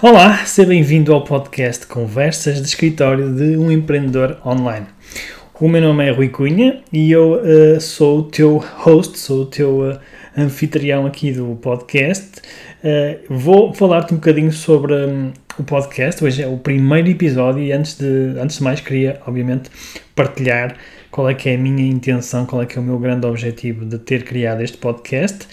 Olá, seja bem-vindo ao podcast Conversas de Escritório de um Empreendedor Online. O meu nome é Rui Cunha e eu uh, sou o teu host, sou o teu uh, anfitrião aqui do podcast. Uh, vou falar-te um bocadinho sobre um, o podcast. Hoje é o primeiro episódio e antes de, antes de mais queria, obviamente, partilhar qual é que é a minha intenção, qual é que é o meu grande objetivo de ter criado este podcast.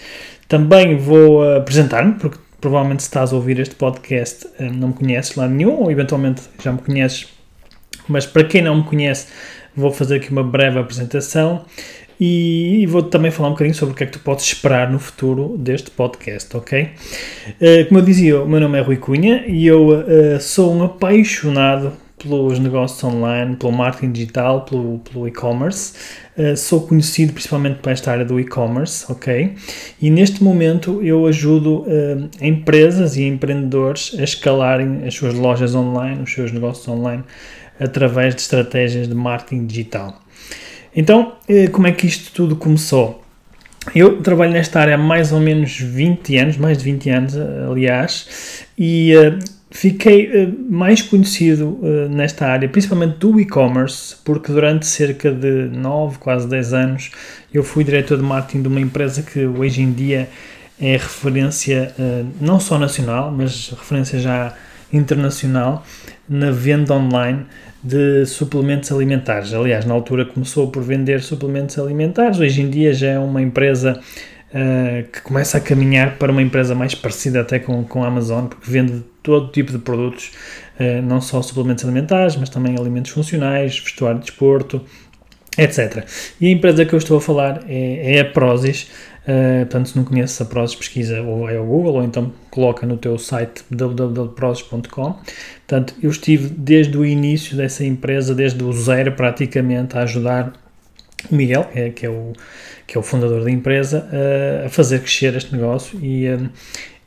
Também vou apresentar-me, porque provavelmente se estás a ouvir este podcast eh, não me conheces lá nenhum, ou eventualmente já me conheces, mas para quem não me conhece, vou fazer aqui uma breve apresentação e, vou também falar um bocadinho sobre o que é que tu podes esperar no futuro deste podcast, ok? Eh, como eu dizia, o meu nome é Rui Cunha e eu eh, sou um apaixonado pelos negócios online, pelo marketing digital, pelo, pelo e-commerce. Uh, sou conhecido principalmente por esta área do e-commerce, ok? E neste momento eu ajudo uh, empresas e empreendedores a escalarem as suas lojas online, os seus negócios online, através de estratégias de marketing digital. Então, uh, como é que isto tudo começou? Eu trabalho nesta área há mais ou menos 20 anos, mais de 20 anos, aliás, e Fiquei uh, mais conhecido uh, nesta área, principalmente do e-commerce, porque durante cerca de 9, quase 10 anos, eu fui diretor de marketing de uma empresa que hoje em dia é referência uh, não só nacional, mas referência já internacional na venda online de suplementos alimentares. Aliás, na altura começou por vender suplementos alimentares, hoje em dia já é uma empresa uh, que começa a caminhar para uma empresa mais parecida até com, com a Amazon, porque vende todo tipo de produtos, uh, não só suplementos alimentares, mas também alimentos funcionais, vestuário de desporto, etc. E a empresa que eu estou a falar é, é a Prozis. Uh, portanto, se não conheces a Prozis, pesquisa ou é ao Google ou então coloca no teu site www.prozis.com. Portanto, eu estive desde o início dessa empresa, desde o zero praticamente, a ajudar o Miguel, é, que, é o, que é o fundador da empresa, uh, a fazer crescer este negócio e, uh,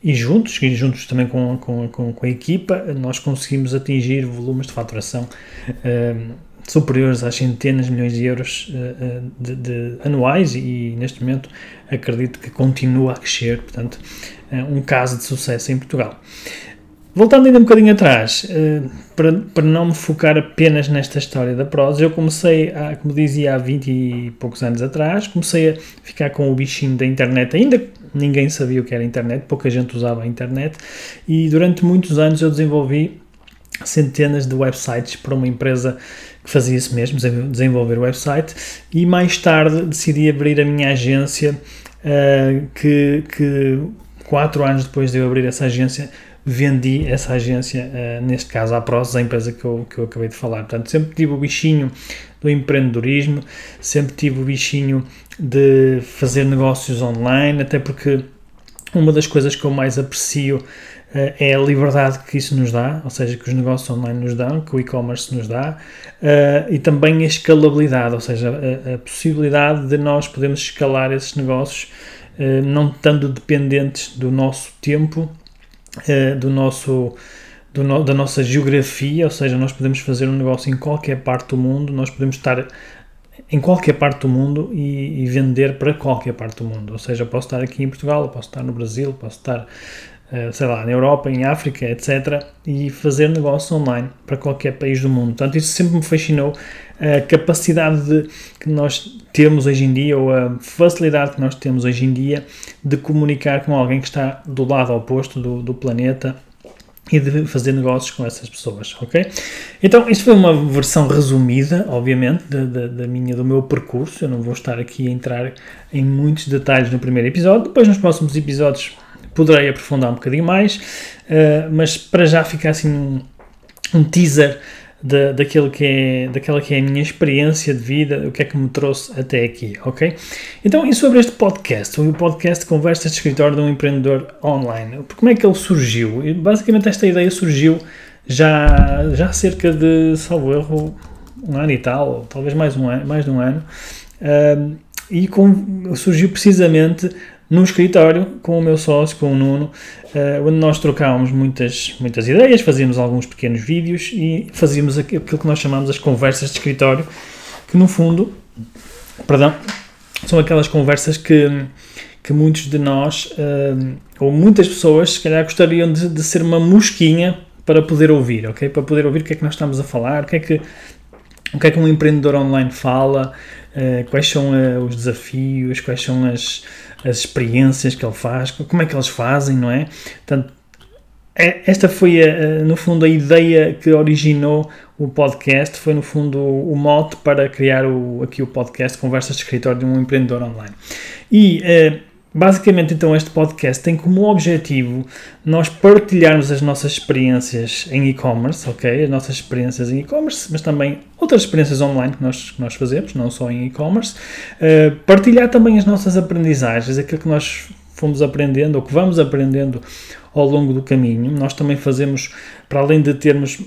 e juntos, e juntos também com, com, com, a equipa, nós conseguimos atingir volumes de faturação uh, superiores às centenas de milhões de euros de, de, anuais e neste momento acredito que continua a crescer, portanto, um caso de sucesso em Portugal. Voltando ainda um bocadinho atrás, uh, para, para não me focar apenas nesta história da prosa, eu comecei, a, como dizia, há 20 e poucos anos atrás, comecei a ficar com o bichinho da internet, ainda ninguém sabia o que era internet, pouca gente usava a internet, e durante muitos anos eu desenvolvi centenas de websites para uma empresa que fazia isso mesmo, desenvolver website, e mais tarde decidi abrir a minha agência, uh, que, que quatro anos depois de eu abrir essa agência, vendi essa agência, uh, neste caso à Prozis, a empresa que eu, que eu acabei de falar. Portanto, sempre tive o bichinho do empreendedorismo, sempre tive o bichinho de fazer negócios online, até porque uma das coisas que eu mais aprecio uh, é a liberdade que isso nos dá, ou seja, que os negócios online nos dão, que o e-commerce nos dá, uh, e também a escalabilidade, ou seja, a, a, possibilidade de nós podermos escalar esses negócios, uh, não estando dependentes do nosso tempo uh, do nosso, do no, da nossa geografia, ou seja, nós podemos fazer um negócio em qualquer parte do mundo, nós podemos estar em qualquer parte do mundo e, e, vender para qualquer parte do mundo. Ou seja, posso estar aqui em Portugal, posso estar no Brasil, posso estar, sei lá, na Europa, em África, etc. E fazer negócio online para qualquer país do mundo. Portanto, isso sempre me fascinou, a capacidade de, que nós temos hoje em dia, ou a facilidade que nós temos hoje em dia de comunicar com alguém que está do lado oposto do, do planeta e de fazer negócios com essas pessoas, ok? Então, isto foi uma versão resumida, obviamente, da, da, da, minha, do meu percurso. Eu não vou estar aqui a entrar em muitos detalhes no primeiro episódio. Depois, nos próximos episódios, poderei aprofundar um bocadinho mais, uh, mas para já ficar assim um, um teaser da, daquilo que é, daquela que é a minha experiência de vida, o que é que me trouxe até aqui, ok? Então, e sobre este podcast, o podcast Conversas de Escritório de um Empreendedor Online, como é que ele surgiu? Basicamente esta ideia surgiu já, já há cerca de, salvo erro, um ano e tal, ou talvez mais, um ano, mais de um ano, e com, surgiu precisamente no escritório com o meu sócio, com o Nuno, uh, onde nós trocávamos muitas, muitas ideias, fazíamos alguns pequenos vídeos e fazíamos aquilo que nós chamamos as conversas de escritório, que no fundo, perdão, são aquelas conversas que, que muitos de nós, uh, ou muitas pessoas, se calhar gostariam de, de ser uma mosquinha para poder ouvir, ok? Para poder ouvir o que é que nós estamos a falar, o que é que, o que, é que um empreendedor online fala, uh, quais são os desafios, quais são as, as experiências que ele faz, como é que eles fazem, não é? Portanto, é, esta foi, a, no fundo, a ideia que originou o podcast, foi, no fundo, o mote para criar o, aqui o podcast Conversas de Escritório de um Empreendedor Online. E uh, Basicamente, então, este podcast tem como objetivo nós partilharmos as nossas experiências em e-commerce, ok? As nossas experiências em e-commerce, mas também outras experiências online que nós, que nós fazemos, não só em e-commerce. Uh, partilhar também as nossas aprendizagens, aquilo que nós fomos aprendendo ou que vamos aprendendo ao longo do caminho. Nós também fazemos, para além de termos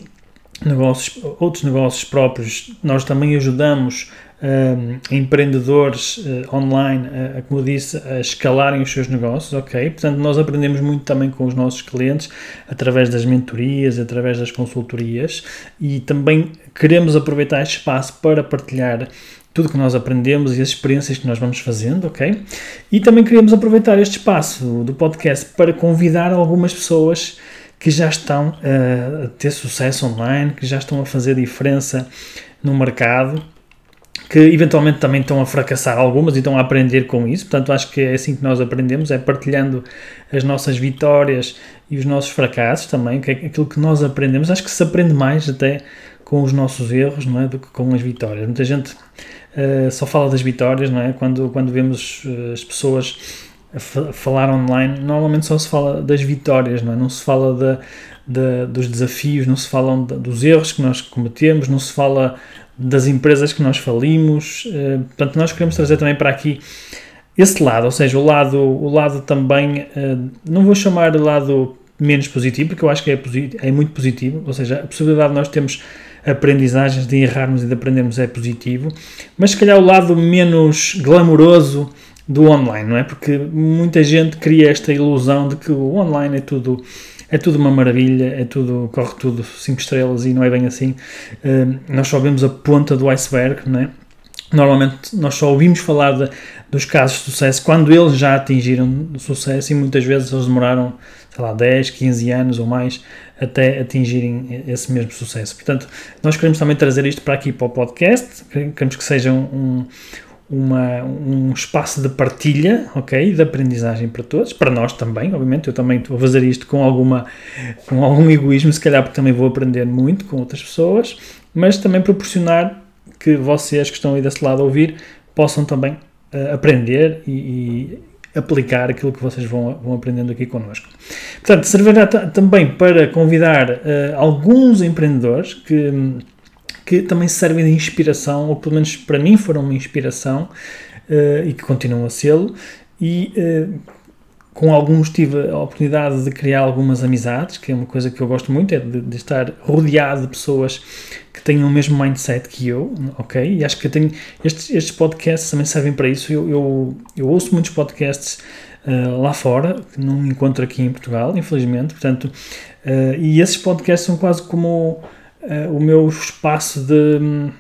negócios, outros negócios próprios, nós também ajudamos uh, empreendedores uh, online, uh, como eu disse, a escalarem os seus negócios, ok? Portanto, nós aprendemos muito também com os nossos clientes através das mentorias, através das consultorias e também queremos aproveitar este espaço para partilhar tudo que nós aprendemos e as experiências que nós vamos fazendo, ok? E também queríamos aproveitar este espaço do podcast para convidar algumas pessoas que já estão a ter sucesso online, que já estão a fazer diferença no mercado que eventualmente também estão a fracassar algumas e estão a aprender com isso. Portanto, acho que é assim que nós aprendemos, é partilhando as nossas vitórias e os nossos fracassos também, que é aquilo que nós aprendemos. Acho que se aprende mais até com os nossos erros, não é, do que com as vitórias. Muita gente uh, só fala das vitórias, não é? Quando quando vemos uh, as pessoas falar online, normalmente só se fala das vitórias, não é? Não se fala da, dos desafios, não se fala dos erros que nós cometemos, não se fala das empresas que nós falimos. Uh, portanto, nós queremos trazer também para aqui esse lado, ou seja, o lado, o lado também, uh, não vou chamar de lado menos positivo, porque eu acho que é, é muito positivo, ou seja, a possibilidade de nós termos aprendizagens, de errarmos e de aprendermos é positivo, mas se calhar o lado menos glamouroso do online, não é? Porque muita gente cria esta ilusão de que o online é tudo é tudo uma maravilha, é tudo, corre tudo 5 estrelas e não é bem assim. Uh, nós só vemos a ponta do iceberg, não é? Normalmente nós só ouvimos falar de, dos casos de sucesso quando eles já atingiram sucesso e muitas vezes eles demoraram, sei lá, 10, 15 anos ou mais até atingirem esse mesmo sucesso. Portanto, nós queremos também trazer isto para aqui para o podcast, queremos que seja um, uma, um espaço de partilha, ok, de aprendizagem para todos, para nós também, obviamente, eu também a fazer isto com alguma, com algum egoísmo, se calhar porque também vou aprender muito com outras pessoas, mas também proporcionar que vocês que estão aí desse lado a ouvir possam também uh, aprender e, e, aplicar aquilo que vocês vão, vão aprendendo aqui connosco. Portanto, servirá também para convidar uh, alguns empreendedores que que também servem de inspiração, ou pelo menos para mim foram uma inspiração uh, e que continuam a ser, e uh, com alguns tive a oportunidade de criar algumas amizades, que é uma coisa que eu gosto muito, é de, de estar rodeado de pessoas que tenham o mesmo mindset que eu, ok? E acho que eu tenho, estes, estes podcasts também servem para isso. Eu, eu, eu ouço muitos podcasts uh, lá fora, que não encontro aqui em Portugal, infelizmente, portanto, uh, e esses podcasts são quase como uh, o meu espaço de. Hum,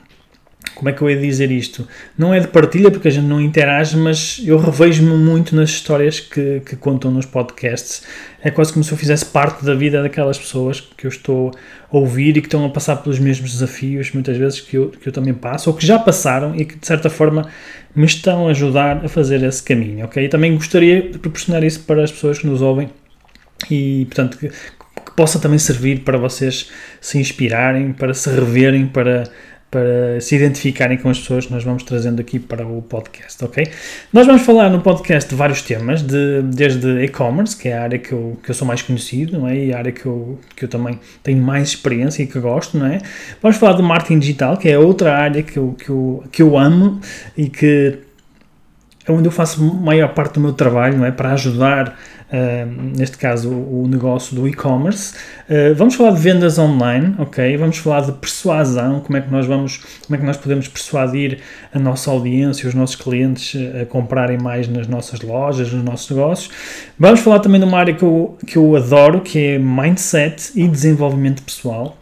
como é que eu ia dizer isto? Não é de partilha, porque a gente não interage, mas eu revejo-me muito nas histórias que, que contam nos podcasts. É quase como se eu fizesse parte da vida daquelas pessoas que eu estou a ouvir e que estão a passar pelos mesmos desafios, muitas vezes, que eu, que eu também passo, ou que já passaram e que, de certa forma, me estão a ajudar a fazer esse caminho, ok? E também gostaria de proporcionar isso para as pessoas que nos ouvem e, portanto, que possa também servir para vocês se inspirarem, para se reverem, para para se identificarem com as pessoas que nós vamos trazendo aqui para o podcast, ok? Nós vamos falar no podcast de vários temas, de, desde e-commerce, que é a área que eu, que eu sou mais conhecido, não é? E a área que eu, que eu também tenho mais experiência e que gosto, não é? Vamos falar de marketing digital, que é outra área que eu, que eu, que eu amo e que é onde eu faço maior parte do meu trabalho, não é? Para ajudar Uh, neste caso o, negócio do e-commerce. Uh, vamos falar de vendas online, ok? Vamos falar de persuasão, como é que nós vamos, como é que nós podemos persuadir a nossa audiência, os nossos clientes a comprarem mais nas nossas lojas, nos nossos negócios. Vamos falar também de uma área que eu, que eu adoro, que é mindset e desenvolvimento pessoal,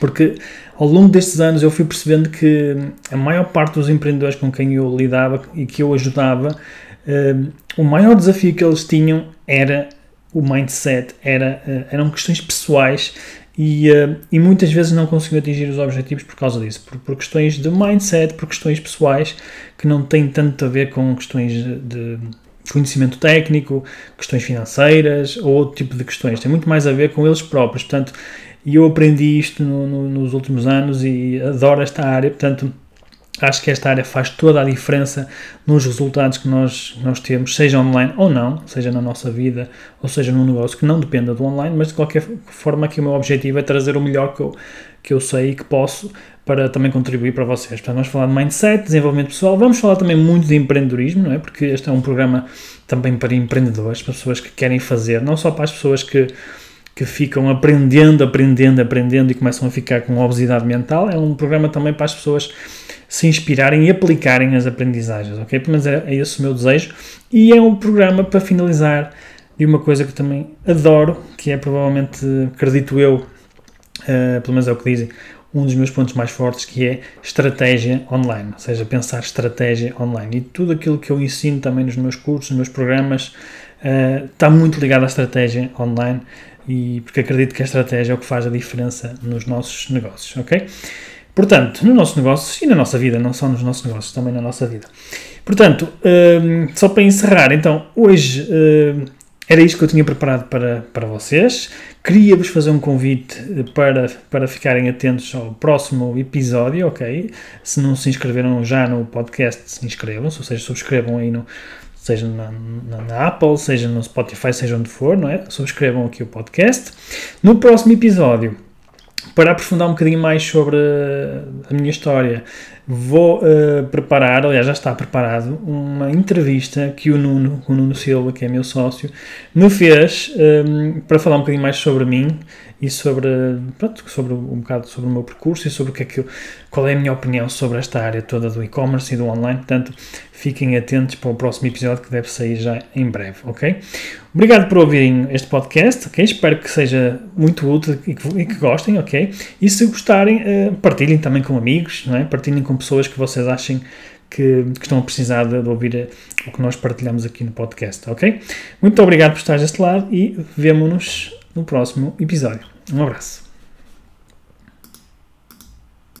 porque ao longo destes anos eu fui percebendo que a maior parte dos empreendedores com quem eu lidava e que eu ajudava Uh, o maior desafio que eles tinham era o mindset, era, uh, eram questões pessoais e, uh, e, muitas vezes não conseguiam atingir os objetivos por causa disso, por, por, questões de mindset, por questões pessoais que não têm tanto a ver com questões de, de conhecimento técnico, questões financeiras ou outro tipo de questões, tem muito mais a ver com eles próprios. Portanto, eu aprendi isto no, no, nos últimos anos e adoro esta área, portanto Acho que esta área faz toda a diferença nos resultados que nós, nós temos, seja online ou não, seja na nossa vida, ou seja num negócio que não dependa do online, mas de qualquer forma aqui o meu objetivo é trazer o melhor que eu, que eu sei e que posso para também contribuir para vocês. Portanto, vamos falar de mindset, desenvolvimento pessoal, vamos falar também muito de empreendedorismo, não é? Porque este é um programa também para empreendedores, para pessoas que querem fazer, não só para as pessoas que que ficam aprendendo, aprendendo, aprendendo e começam a ficar com obesidade mental. É um programa também para as pessoas se inspirarem e aplicarem as aprendizagens, ok? Menos é, é esse o meu desejo. E é um programa para finalizar de uma coisa que também adoro, que é provavelmente, acredito eu, uh, pelo menos é o que dizem, um dos meus pontos mais fortes, que é estratégia online, ou seja, pensar estratégia online. E tudo aquilo que eu ensino também nos meus cursos, nos meus programas, uh, está muito ligado à estratégia online, e porque acredito que a estratégia é o que faz a diferença nos nossos negócios, ok? Portanto, no nosso negócio e na nossa vida, não só nos nossos negócios, também na nossa vida. Portanto, um, só para encerrar, então, hoje um, era isto que eu tinha preparado para, para vocês. Queria-vos fazer um convite para, para ficarem atentos ao próximo episódio, ok? Se não se inscreveram já no podcast, se inscrevam-se, ou seja, subscrevam aí no, seja na, na, na, Apple, seja no Spotify, seja onde for, não é? Subscrevam aqui o podcast. No próximo episódio para aprofundar um bocadinho mais sobre a minha história, vou uh, preparar, aliás, já está preparado, uma entrevista que o Nuno, o Nuno Silva, que é meu sócio, me fez um, ehm, para falar um bocadinho mais sobre mim e sobre, pronto, sobre um bocado sobre o meu percurso e sobre o que é que eu, qual é a minha opinião sobre esta área toda do e-commerce e do online. Portanto, fiquem atentos para o próximo episódio que deve sair já em breve, ok? Obrigado por ouvirem este podcast, ok? Espero que seja muito útil e que, e que gostem, ok? E se gostarem, uh, partilhem também com amigos, não é? Partilhem com pessoas que vocês achem que, que, estão a precisar de, de ouvir eh, o que nós partilhamos aqui no podcast, ok? Muito obrigado por estar deste lado e vemo-nos no próximo episódio. Um abraço.